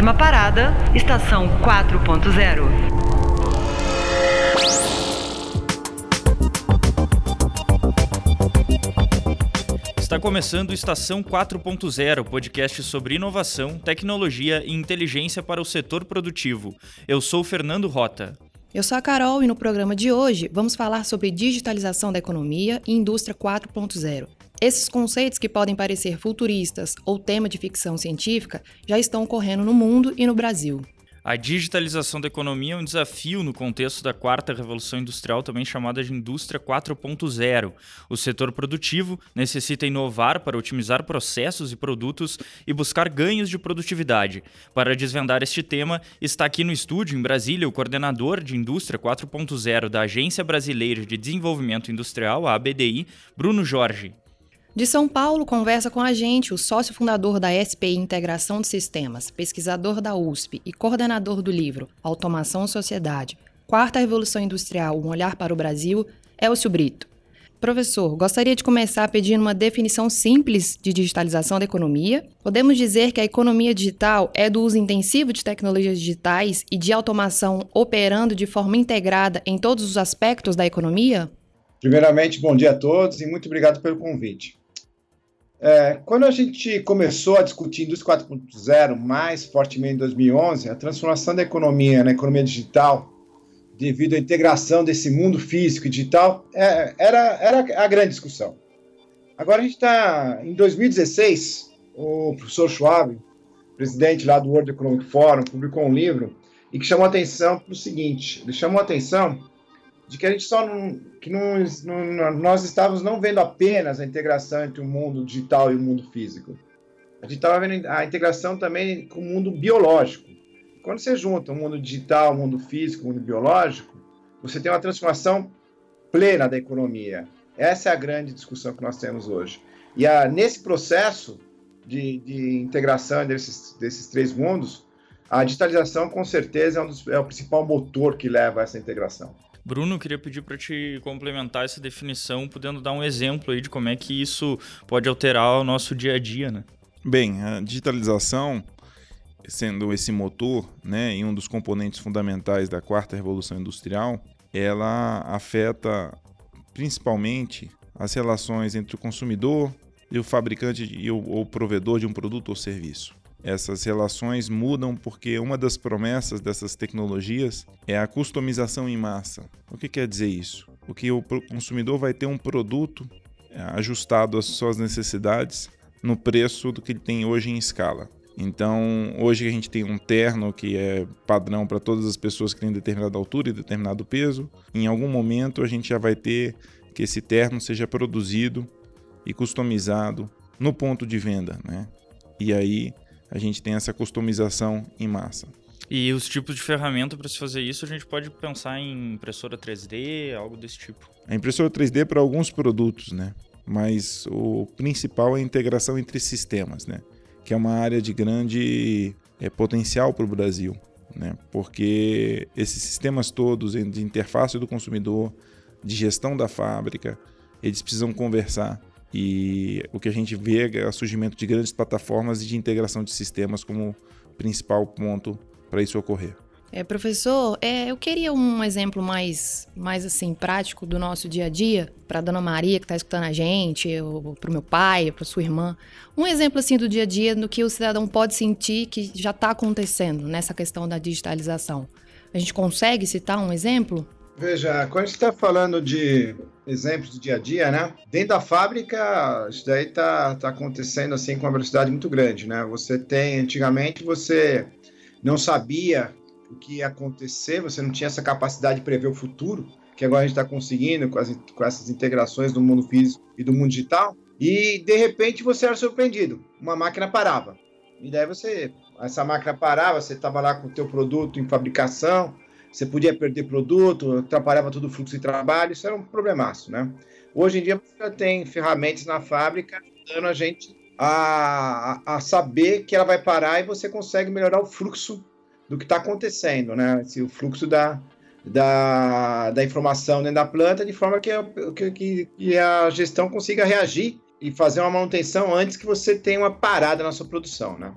Próxima parada, estação 4.0. Está começando Estação 4.0, podcast sobre inovação, tecnologia e inteligência para o setor produtivo. Eu sou Fernando Rota. Eu sou a Carol e no programa de hoje vamos falar sobre digitalização da economia e indústria 4.0. Esses conceitos que podem parecer futuristas ou tema de ficção científica já estão ocorrendo no mundo e no Brasil. A digitalização da economia é um desafio no contexto da quarta revolução industrial, também chamada de indústria 4.0. O setor produtivo necessita inovar para otimizar processos e produtos e buscar ganhos de produtividade. Para desvendar este tema, está aqui no estúdio, em Brasília, o coordenador de indústria 4.0 da Agência Brasileira de Desenvolvimento Industrial, a ABDI, Bruno Jorge. De São Paulo, conversa com a gente o sócio fundador da SPI Integração de Sistemas, pesquisador da USP e coordenador do livro Automação Sociedade, Quarta Revolução Industrial, um olhar para o Brasil, Elcio Brito. Professor, gostaria de começar pedindo uma definição simples de digitalização da economia. Podemos dizer que a economia digital é do uso intensivo de tecnologias digitais e de automação operando de forma integrada em todos os aspectos da economia? Primeiramente, bom dia a todos e muito obrigado pelo convite. É, quando a gente começou a discutir Indústria 4.0 mais fortemente em 2011, a transformação da economia na economia digital, devido à integração desse mundo físico e digital, é, era, era a grande discussão. Agora a gente está em 2016, o professor Schwab, presidente lá do World Economic Forum, publicou um livro e que chamou atenção para o seguinte: ele chamou atenção de que a gente só não, que não, não, nós estávamos não vendo apenas a integração entre o mundo digital e o mundo físico. A gente estava vendo a integração também com o mundo biológico. Quando você junta o mundo digital, o mundo físico, o mundo biológico, você tem uma transformação plena da economia. Essa é a grande discussão que nós temos hoje. E a, nesse processo de, de integração desses, desses três mundos, a digitalização, com certeza, é, um dos, é o principal motor que leva a essa integração. Bruno, queria pedir para te complementar essa definição, podendo dar um exemplo aí de como é que isso pode alterar o nosso dia a dia, né? Bem, a digitalização, sendo esse motor, né, e um dos componentes fundamentais da quarta revolução industrial, ela afeta principalmente as relações entre o consumidor e o fabricante e o, o provedor de um produto ou serviço. Essas relações mudam porque uma das promessas dessas tecnologias é a customização em massa. O que quer dizer isso? O que o consumidor vai ter um produto é, ajustado às suas necessidades no preço do que ele tem hoje em escala. Então, hoje a gente tem um terno que é padrão para todas as pessoas que têm determinada altura e determinado peso. Em algum momento a gente já vai ter que esse terno seja produzido e customizado no ponto de venda, né? E aí a gente tem essa customização em massa. E os tipos de ferramenta para se fazer isso, a gente pode pensar em impressora 3D, algo desse tipo. A impressora 3D é para alguns produtos, né? Mas o principal é a integração entre sistemas, né? Que é uma área de grande é, potencial para o Brasil, né? Porque esses sistemas todos de interface do consumidor, de gestão da fábrica, eles precisam conversar e o que a gente vê é o surgimento de grandes plataformas e de integração de sistemas como principal ponto para isso ocorrer. É, professor, é, eu queria um exemplo mais, mais assim prático do nosso dia a dia para a Dona Maria que está escutando a gente, para o meu pai, para sua irmã. Um exemplo assim do dia a dia do que o cidadão pode sentir que já está acontecendo nessa questão da digitalização. A gente consegue citar um exemplo? Veja, quando a gente está falando de exemplos do dia a dia, né? Dentro da fábrica, isso daí está tá acontecendo assim com uma velocidade muito grande, né? Você tem, antigamente, você não sabia o que ia acontecer, você não tinha essa capacidade de prever o futuro, que agora a gente está conseguindo com, as, com essas integrações do mundo físico e do mundo digital, e de repente você era surpreendido, uma máquina parava. E daí você, essa máquina parava, você estava lá com o teu produto em fabricação, você podia perder produto, atrapalhava todo o fluxo de trabalho, isso era um problemaço, né? Hoje em dia você tem ferramentas na fábrica ajudando a gente a, a saber que ela vai parar e você consegue melhorar o fluxo do que está acontecendo, né? Se o fluxo da, da, da informação dentro da planta, de forma que, que, que a gestão consiga reagir e fazer uma manutenção antes que você tenha uma parada na sua produção, né?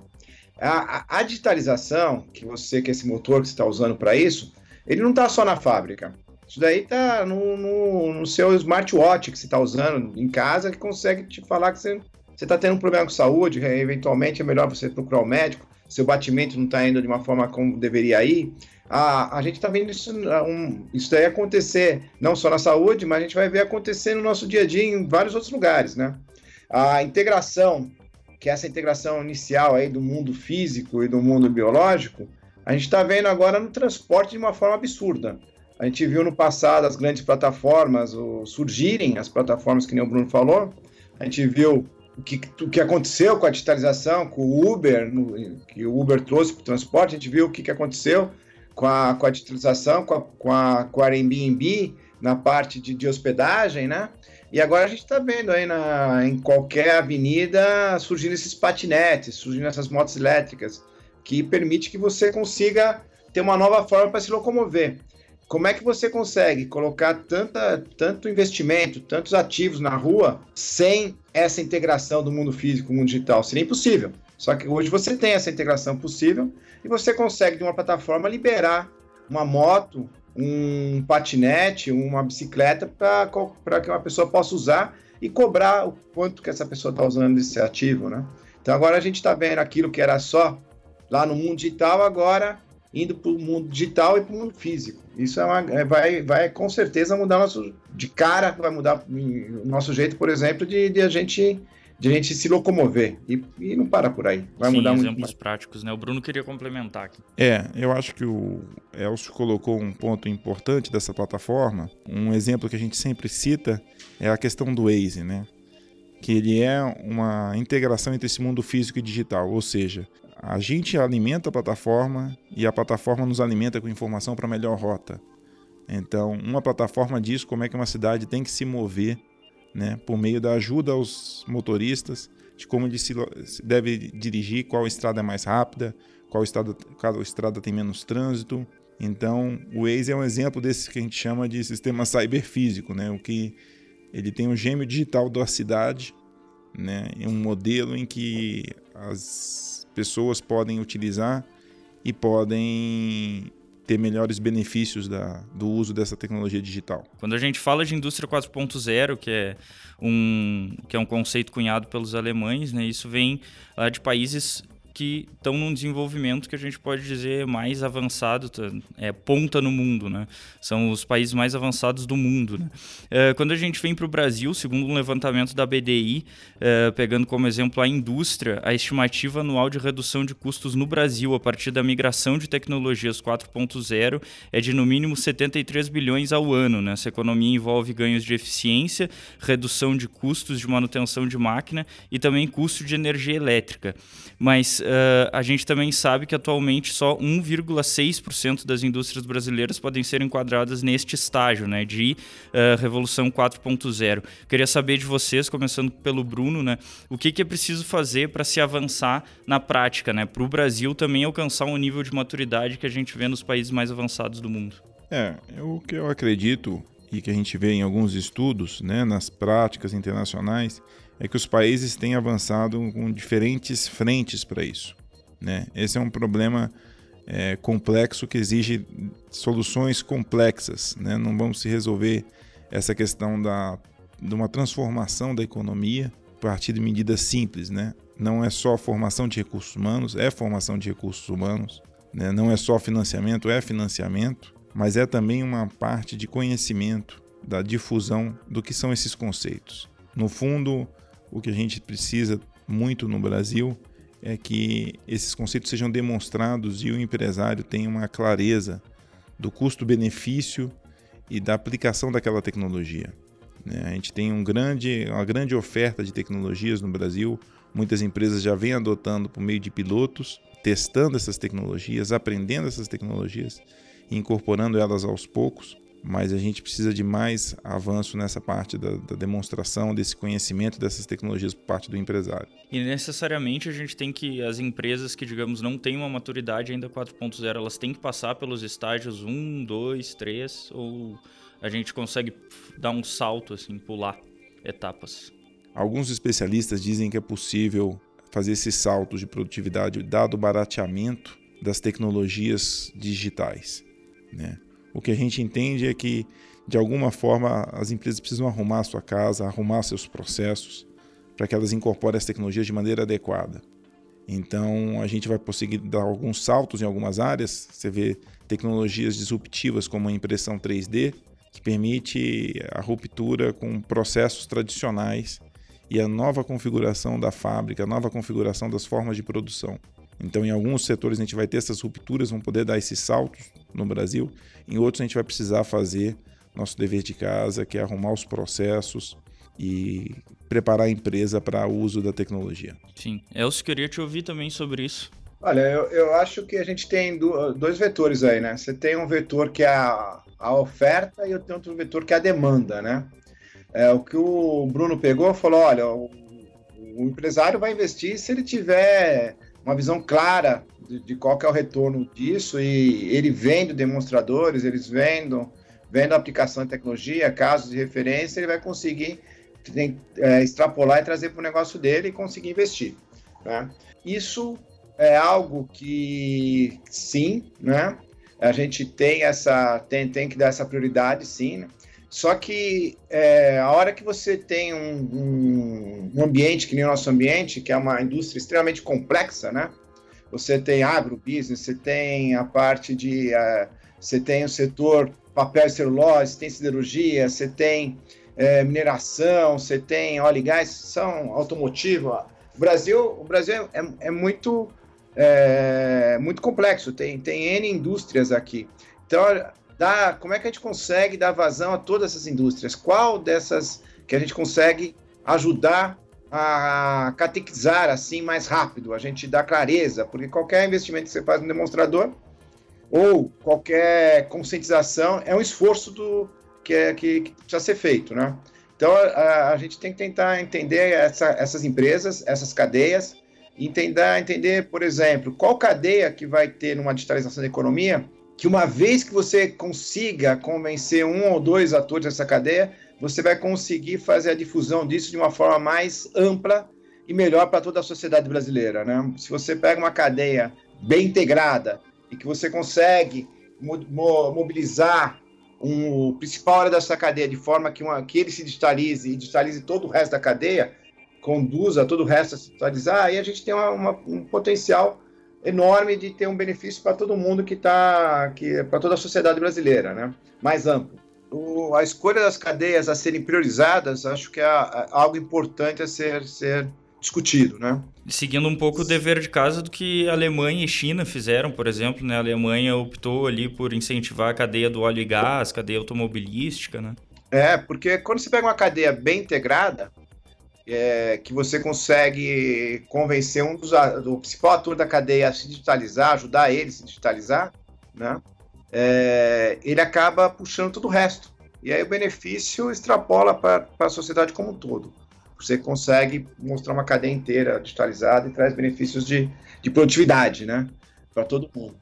A, a, a digitalização, que você, que esse motor que você está usando para isso, ele não está só na fábrica. Isso daí está no, no, no, seu smartwatch que você está usando em casa, que consegue te falar que você está tendo um problema com saúde, eventualmente é melhor você procurar o um médico, seu batimento não está indo de uma forma como deveria ir. A, a gente está vendo isso, um, isso daí acontecer, não só na saúde, mas a gente vai ver acontecer no nosso dia a dia em vários outros lugares, né? A integração, que é essa integração inicial aí do mundo físico e do mundo biológico, a gente está vendo agora no transporte de uma forma absurda. A gente viu no passado as grandes plataformas surgirem, as plataformas que nem o Bruno falou. A gente viu o que, o que aconteceu com a digitalização, com o Uber, no, que o Uber trouxe para o transporte. A gente viu o que, que aconteceu com a, com a digitalização, com a, com a, com a Airbnb na parte de, de hospedagem, né? E agora a gente está vendo aí na, em qualquer avenida surgindo esses patinetes, surgindo essas motos elétricas, que permite que você consiga ter uma nova forma para se locomover. Como é que você consegue colocar tanta, tanto investimento, tantos ativos na rua sem essa integração do mundo físico com o mundo digital? Seria impossível. Só que hoje você tem essa integração possível e você consegue, de uma plataforma, liberar uma moto, um patinete, uma bicicleta para que uma pessoa possa usar e cobrar o quanto que essa pessoa está usando desse ativo, né? Então agora a gente está vendo aquilo que era só lá no mundo digital, agora indo para o mundo digital e para o mundo físico. Isso é uma, é, vai, vai com certeza mudar nosso de cara, vai mudar o nosso jeito, por exemplo, de, de a gente de a gente se locomover e, e não para por aí. Vai Sim, mudar exemplos muito. práticos, né? O Bruno queria complementar aqui. É, eu acho que o Elcio colocou um ponto importante dessa plataforma. Um exemplo que a gente sempre cita é a questão do Waze, né? Que ele é uma integração entre esse mundo físico e digital, ou seja, a gente alimenta a plataforma e a plataforma nos alimenta com informação para melhor rota. Então, uma plataforma diz como é que uma cidade tem que se mover, né, por meio da ajuda aos motoristas, de como ele se deve dirigir, qual estrada é mais rápida, qual estrada, qual estrada tem menos trânsito. Então, o Waze é um exemplo desse que a gente chama de sistema cyberfísico, né, o que ele tem um gêmeo digital da cidade, né, um modelo em que as pessoas podem utilizar e podem ter melhores benefícios da, do uso dessa tecnologia digital. Quando a gente fala de indústria 4.0, que é um que é um conceito cunhado pelos alemães, né, isso vem lá de países que estão num desenvolvimento que a gente pode dizer mais avançado, é ponta no mundo, né? São os países mais avançados do mundo, né? É, quando a gente vem para o Brasil, segundo um levantamento da BDI, é, pegando como exemplo a indústria, a estimativa anual de redução de custos no Brasil a partir da migração de tecnologias 4.0 é de no mínimo 73 bilhões ao ano, né? Essa economia envolve ganhos de eficiência, redução de custos de manutenção de máquina e também custo de energia elétrica. Mas uh, a gente também sabe que atualmente só 1,6% das indústrias brasileiras podem ser enquadradas neste estágio né, de uh, Revolução 4.0. Queria saber de vocês, começando pelo Bruno, né, o que, que é preciso fazer para se avançar na prática, né, para o Brasil também alcançar um nível de maturidade que a gente vê nos países mais avançados do mundo. É, o que eu acredito e que a gente vê em alguns estudos, né, nas práticas internacionais, é que os países têm avançado com diferentes frentes para isso. Né? Esse é um problema é, complexo que exige soluções complexas. Né? Não vamos se resolver essa questão da, de uma transformação da economia a partir de medidas simples. Né? Não é só formação de recursos humanos, é formação de recursos humanos. Né? Não é só financiamento, é financiamento, mas é também uma parte de conhecimento, da difusão do que são esses conceitos. No fundo, o que a gente precisa muito no Brasil é que esses conceitos sejam demonstrados e o empresário tenha uma clareza do custo-benefício e da aplicação daquela tecnologia. Né? A gente tem um grande, uma grande oferta de tecnologias no Brasil, muitas empresas já vêm adotando por meio de pilotos, testando essas tecnologias, aprendendo essas tecnologias e incorporando elas aos poucos mas a gente precisa de mais avanço nessa parte da, da, demonstração desse conhecimento dessas tecnologias por parte do empresário. E necessariamente a gente tem que as empresas que digamos não têm uma maturidade ainda 4.0, elas têm que passar pelos estágios 1, 2, 3 ou a gente consegue dar um salto assim, pular etapas. Alguns especialistas dizem que é possível fazer esses saltos de produtividade, dado o barateamento das tecnologias digitais. Né? O que a gente entende é que, de alguma forma, as empresas precisam arrumar a sua casa, arrumar seus processos, para que elas incorporem as tecnologias de maneira adequada. Então, a gente vai conseguir dar alguns saltos em algumas áreas. Você vê tecnologias disruptivas como a impressão 3D, que permite a ruptura com processos tradicionais e a nova configuração da fábrica, a nova configuração das formas de produção. Então, em alguns setores a gente vai ter essas rupturas, vão poder dar esses saltos no Brasil. Em outros a gente vai precisar fazer nosso dever de casa, que é arrumar os processos e preparar a empresa para o uso da tecnologia. Sim, Elcio queria te ouvir também sobre isso. Olha, eu, eu acho que a gente tem dois vetores aí, né? Você tem um vetor que é a, a oferta e eu tenho outro vetor que é a demanda, né? É, o que o Bruno pegou falou: olha, o, o empresário vai investir se ele tiver uma visão clara de, de, qual é o retorno disso e ele vendo demonstradores, eles vendo, vendo aplicação de tecnologia, casos de referência, ele vai conseguir tem, é, extrapolar e trazer para o negócio dele e conseguir investir. Né? Isso é algo que, sim, né? A gente tem essa, tem, tem que dar essa prioridade, sim. Né? Só que é, a hora que você tem um, um, ambiente que nem o nosso ambiente, que é uma indústria extremamente complexa, né? Você tem agrobusiness, você tem a parte de. Uh, você tem o setor papel e celulose, tem siderurgia, você tem é, mineração, você tem óleo e gás, são automotivo. O Brasil, o Brasil é, é muito é, muito complexo, tem, tem N indústrias aqui. Então, dá, como é que a gente consegue dar vazão a todas essas indústrias? Qual dessas que a gente consegue ajudar a catequizar assim mais rápido, a gente dá clareza, porque qualquer investimento que você faz no demonstrador ou qualquer conscientização é um esforço do, que, é, que, que precisa ser feito, né? Então a, a, gente tem que tentar entender essa, essas empresas, essas cadeias, entender, entender, por exemplo, qual cadeia que vai ter numa digitalização da economia, que uma vez que você consiga convencer um ou dois atores dessa cadeia, você vai conseguir fazer a difusão disso de uma forma mais ampla e melhor para toda a sociedade brasileira, né? Se você pega uma cadeia bem integrada e que você consegue mobilizar um, o principal área dessa cadeia de forma que, uma, que ele se digitalize e digitalize todo o resto da cadeia, conduza todo o resto a se digitalizar, aí a gente tem uma, uma, um potencial enorme de ter um benefício para todo mundo que está, que, para toda a sociedade brasileira, né? mais amplo. O, a escolha das cadeias a serem priorizadas, acho que é, algo importante a ser, ser discutido, né? Seguindo um pouco o dever de casa do que Alemanha e China fizeram, por exemplo, né? A Alemanha optou ali por incentivar a cadeia do óleo e gás, cadeia automobilística, né? É, porque quando você pega uma cadeia bem integrada, é, que você consegue convencer um dos do principal ator da cadeia a se digitalizar, ajudar ele a se digitalizar, né? É, ele acaba puxando todo o resto. E aí o benefício extrapola para a sociedade como um todo. Você consegue mostrar uma cadeia inteira digitalizada e traz benefícios de, de produtividade, né? Para todo mundo.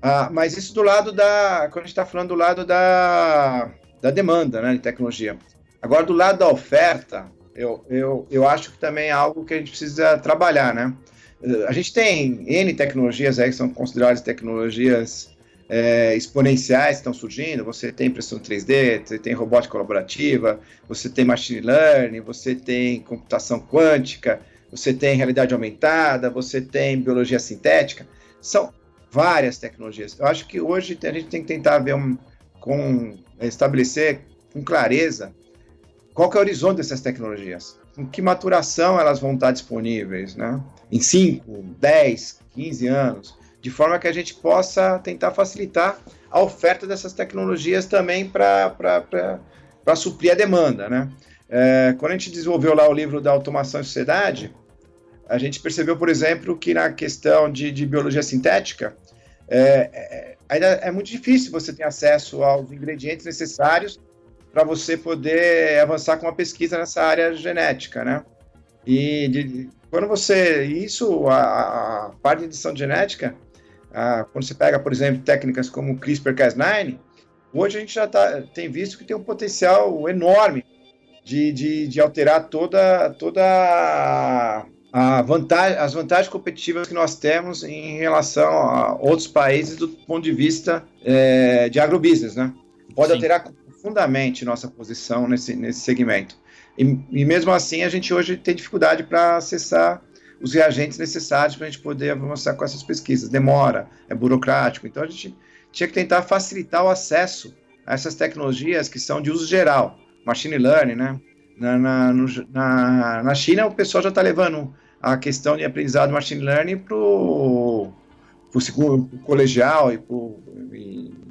Ah, mas isso do lado da. Quando a gente está falando do lado da, da demanda né, de tecnologia. Agora, do lado da oferta, eu, eu, eu acho que também é algo que a gente precisa trabalhar, né? A gente tem N tecnologias aí que são consideradas tecnologias é, exponenciais que estão surgindo. Você tem impressão 3D, você tem robótica colaborativa, você tem machine learning, você tem computação quântica, você tem realidade aumentada, você tem biologia sintética. São várias tecnologias. Eu acho que hoje a gente tem que tentar ver um, com estabelecer com clareza qual é o horizonte dessas tecnologias, em que maturação elas vão estar disponíveis, né? Em 5, 10, 15 anos de forma que a gente possa tentar facilitar a oferta dessas tecnologias também para suprir a demanda. Né? É, quando a gente desenvolveu lá o livro da Automação e Sociedade, a gente percebeu, por exemplo, que na questão de, de biologia sintética, é, é, ainda é muito difícil você ter acesso aos ingredientes necessários para você poder avançar com uma pesquisa nessa área genética, né? E de, quando você isso a, a parte de edição genética ah, quando você pega, por exemplo, técnicas como CRISPR-Cas9, hoje a gente já tá, tem visto que tem um potencial enorme de, de, de alterar toda, toda a vantagem, as vantagens competitivas que nós temos em relação a outros países do ponto de vista é, de agrobusiness, né? Pode Sim. alterar profundamente nossa posição nesse, nesse segmento. E, e mesmo assim, a gente hoje tem dificuldade para acessar os reagentes necessários para a gente poder avançar com essas pesquisas. Demora, é burocrático. Então, a gente tinha que tentar facilitar o acesso a essas tecnologias que são de uso geral. Machine learning, né? Na, na, no, na, na China, o pessoal já está levando a questão de aprendizado machine learning para o colegial e, pro, e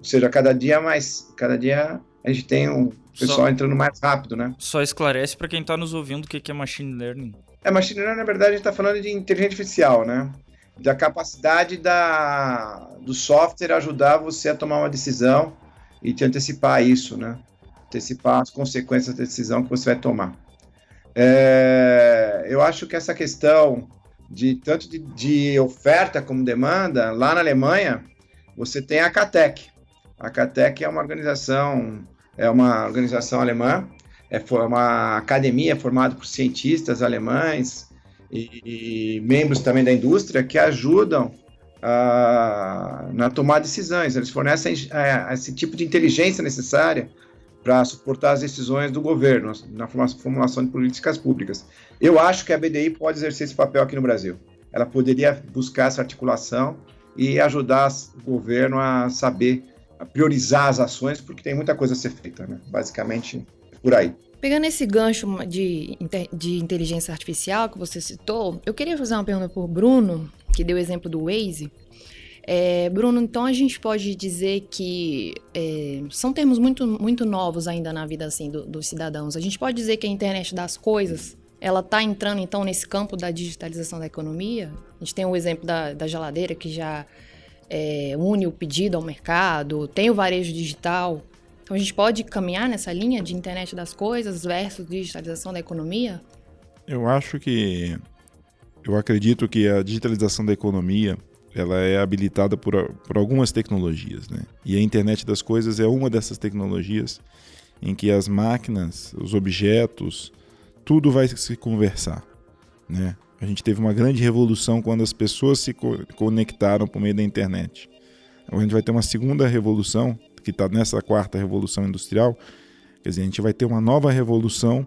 ou seja, cada dia mais, cada dia a gente tem um pessoal Só... entrando mais rápido, né? Só esclarece para quem está nos ouvindo o que é machine learning. É, machine learning, na verdade, a gente está falando de inteligência artificial, né? Da capacidade da, do software ajudar você a tomar uma decisão e te antecipar isso, né? Antecipar as consequências da decisão que você vai tomar. É, eu acho que essa questão de tanto de, de, oferta como demanda, lá na Alemanha, você tem a CATEC. A CATEC é uma organização, é uma organização alemã é uma academia formada por cientistas alemães e, e membros também da indústria que ajudam uh, na tomada de decisões. Eles fornecem uh, esse tipo de inteligência necessária para suportar as decisões do governo na formulação de políticas públicas. Eu acho que a BDI pode exercer esse papel aqui no Brasil. Ela poderia buscar essa articulação e ajudar o governo a saber a priorizar as ações, porque tem muita coisa a ser feita, né? Basicamente, por aí. Pegando esse gancho de, de inteligência artificial que você citou, eu queria fazer uma pergunta por Bruno, que deu o exemplo do Waze. É, Bruno, então a gente pode dizer que é, são termos muito, muito novos ainda na vida assim do, dos cidadãos. A gente pode dizer que a internet das coisas ela está entrando então nesse campo da digitalização da economia. A gente tem o exemplo da, da geladeira que já é, une o pedido ao mercado, tem o varejo digital. Então a gente pode caminhar nessa linha de internet das coisas versus digitalização da economia? Eu acho que eu acredito que a digitalização da economia ela é habilitada por, por algumas tecnologias, né? E a internet das coisas é uma dessas tecnologias em que as máquinas, os objetos, tudo vai se conversar, né? A gente teve uma grande revolução quando as pessoas se co conectaram por meio da internet. Agora a gente vai ter uma segunda revolução que está nessa quarta revolução industrial, quer dizer, a gente vai ter uma nova revolução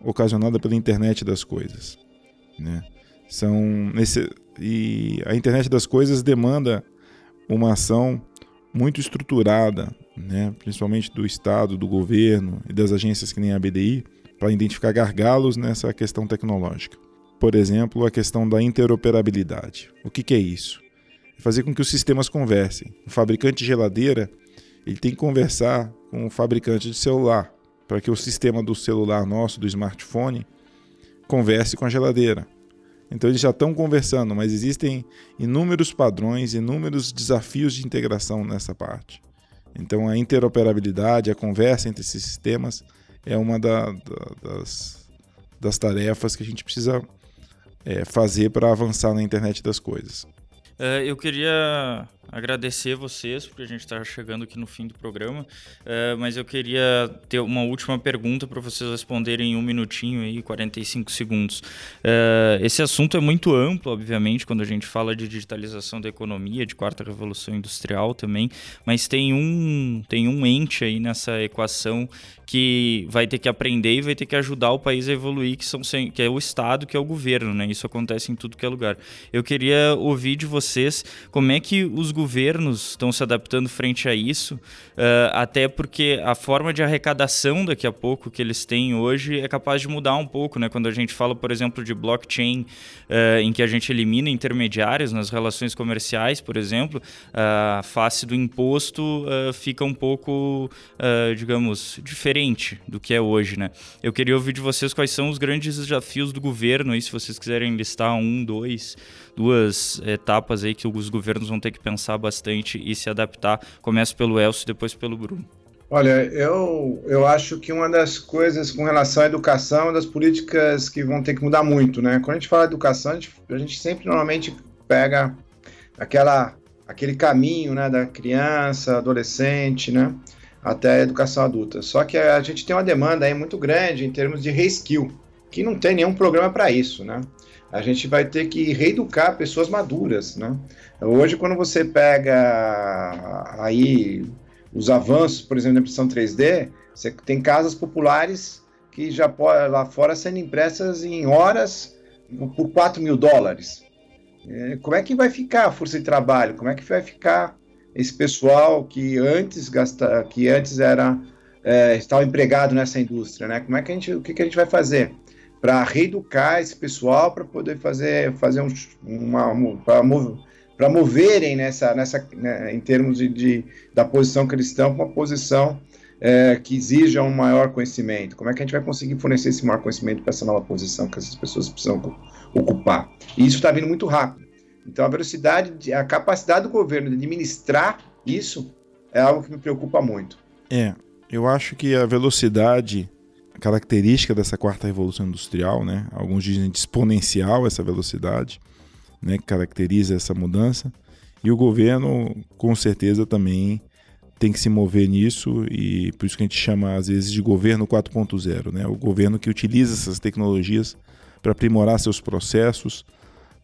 ocasionada pela internet das coisas, né? São nesse e a internet das coisas demanda uma ação muito estruturada, né, principalmente do Estado, do governo e das agências que nem a BDI, para identificar gargalos nessa questão tecnológica. Por exemplo, a questão da interoperabilidade. O que, que é isso? É fazer com que os sistemas conversem. O fabricante de geladeira ele tem que conversar com o fabricante de celular, para que o sistema do celular nosso, do smartphone, converse com a geladeira. Então eles já estão conversando, mas existem inúmeros padrões, inúmeros desafios de integração nessa parte. Então a interoperabilidade, a conversa entre esses sistemas é uma da, da, das, das tarefas que a gente precisa é, fazer para avançar na internet das coisas. Uh, eu queria agradecer vocês, porque a gente está chegando aqui no fim do programa, uh, mas eu queria ter uma última pergunta para vocês responderem em um minutinho aí, 45 segundos. Uh, esse assunto é muito amplo, obviamente, quando a gente fala de digitalização da economia, de quarta revolução industrial também, mas tem um, tem um ente aí nessa equação que vai ter que aprender e vai ter que ajudar o país a evoluir, que, são, que é o Estado, que é o governo, né? Isso acontece em tudo que é lugar. Eu queria ouvir de vocês como é que os governos estão se adaptando frente a isso, uh, até porque a forma de arrecadação daqui a pouco que eles têm hoje é capaz de mudar um pouco, né? Quando a gente fala, por exemplo, de blockchain, uh, em que a gente elimina intermediários nas relações comerciais, por exemplo, a face do imposto uh, fica um pouco, digamos, diferente do que é hoje, né? Eu queria ouvir de vocês quais são os grandes desafios do governo aí, se vocês quiserem listar um, dois, duas etapas aí que os governos vão ter que pensar bastante e se adaptar. Começo pelo Elcio e depois pelo Bruno. Olha, eu, eu acho que uma das coisas com relação à educação é das políticas que vão ter que mudar muito, né? Quando a gente fala educação, a gente, a gente sempre normalmente pega aquela, aquele caminho, né, da criança, adolescente, né? até a educação adulta. Só que a gente tem uma demanda aí muito grande em termos de reskill. que não tem nenhum programa para isso, né? A gente vai ter que reeducar pessoas maduras, né? Hoje, quando você pega aí os avanços, por exemplo, da impressão 3D, você tem casas populares que já lá fora sendo impressas em horas por 4 mil dólares. É, como é que vai ficar a força de trabalho? Como é que vai ficar esse pessoal que antes gasta, que antes era é, estava empregado nessa indústria, né? Como é que a gente, o que, que a gente vai fazer para reeducar esse pessoal para poder fazer fazer um, uma, para para moverem nessa nessa né, em termos de, de, da posição eles estão, uma posição é, que exija um maior conhecimento. Como é que a gente vai conseguir fornecer esse maior conhecimento para essa nova posição que essas pessoas precisam ocupar? E isso está vindo muito rápido. Então, a velocidade, a capacidade do governo de administrar isso é algo que me preocupa muito. É, eu acho que a velocidade, característica dessa quarta revolução industrial, né? Alguns dizem de exponencial essa velocidade, né? Que caracteriza essa mudança. E o governo, com certeza, também tem que se mover nisso e por isso que a gente chama às vezes de governo 4.0, né? O governo que utiliza essas tecnologias para aprimorar seus processos,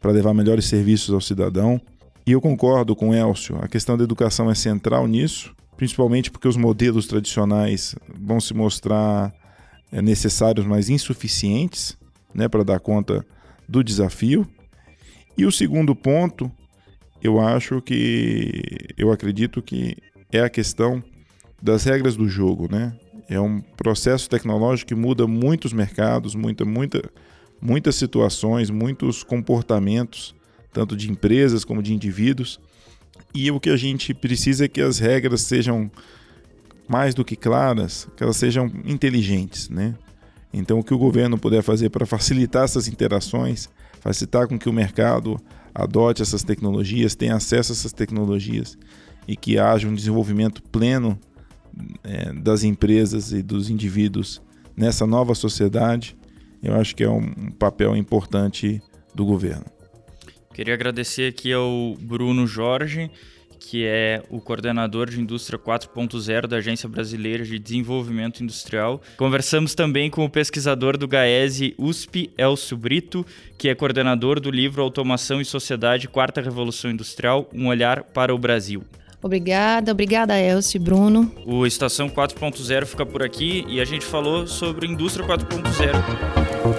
para levar melhores serviços ao cidadão. E eu concordo com o Elcio, a questão da educação é central nisso, principalmente porque os modelos tradicionais vão se mostrar necessários, mas insuficientes né, para dar conta do desafio. E o segundo ponto, eu acho que, eu acredito que é a questão das regras do jogo, né? É um processo tecnológico que muda muitos mercados, muita, muita, muitas situações, muitos comportamentos, tanto de empresas como de indivíduos. E o que a gente precisa é que as regras sejam mais do que claras, que elas sejam inteligentes, né? Então, o que o governo puder fazer para facilitar essas interações, facilitar com que o mercado adote essas tecnologias, tenha acesso a essas tecnologias e que haja um desenvolvimento pleno é, das empresas e dos indivíduos nessa nova sociedade, eu acho que é um papel importante do governo. Queria agradecer aqui ao Bruno Jorge, que é o coordenador de indústria 4.0 da Agência Brasileira de Desenvolvimento Industrial. Conversamos também com o pesquisador do GAESE USP, Elcio Brito, que é coordenador do livro Automação e Sociedade Quarta Revolução Industrial, um olhar para o Brasil. Obrigada, obrigada Elcio e Bruno. O Estação 4.0 fica por aqui e a gente falou sobre indústria 4.0.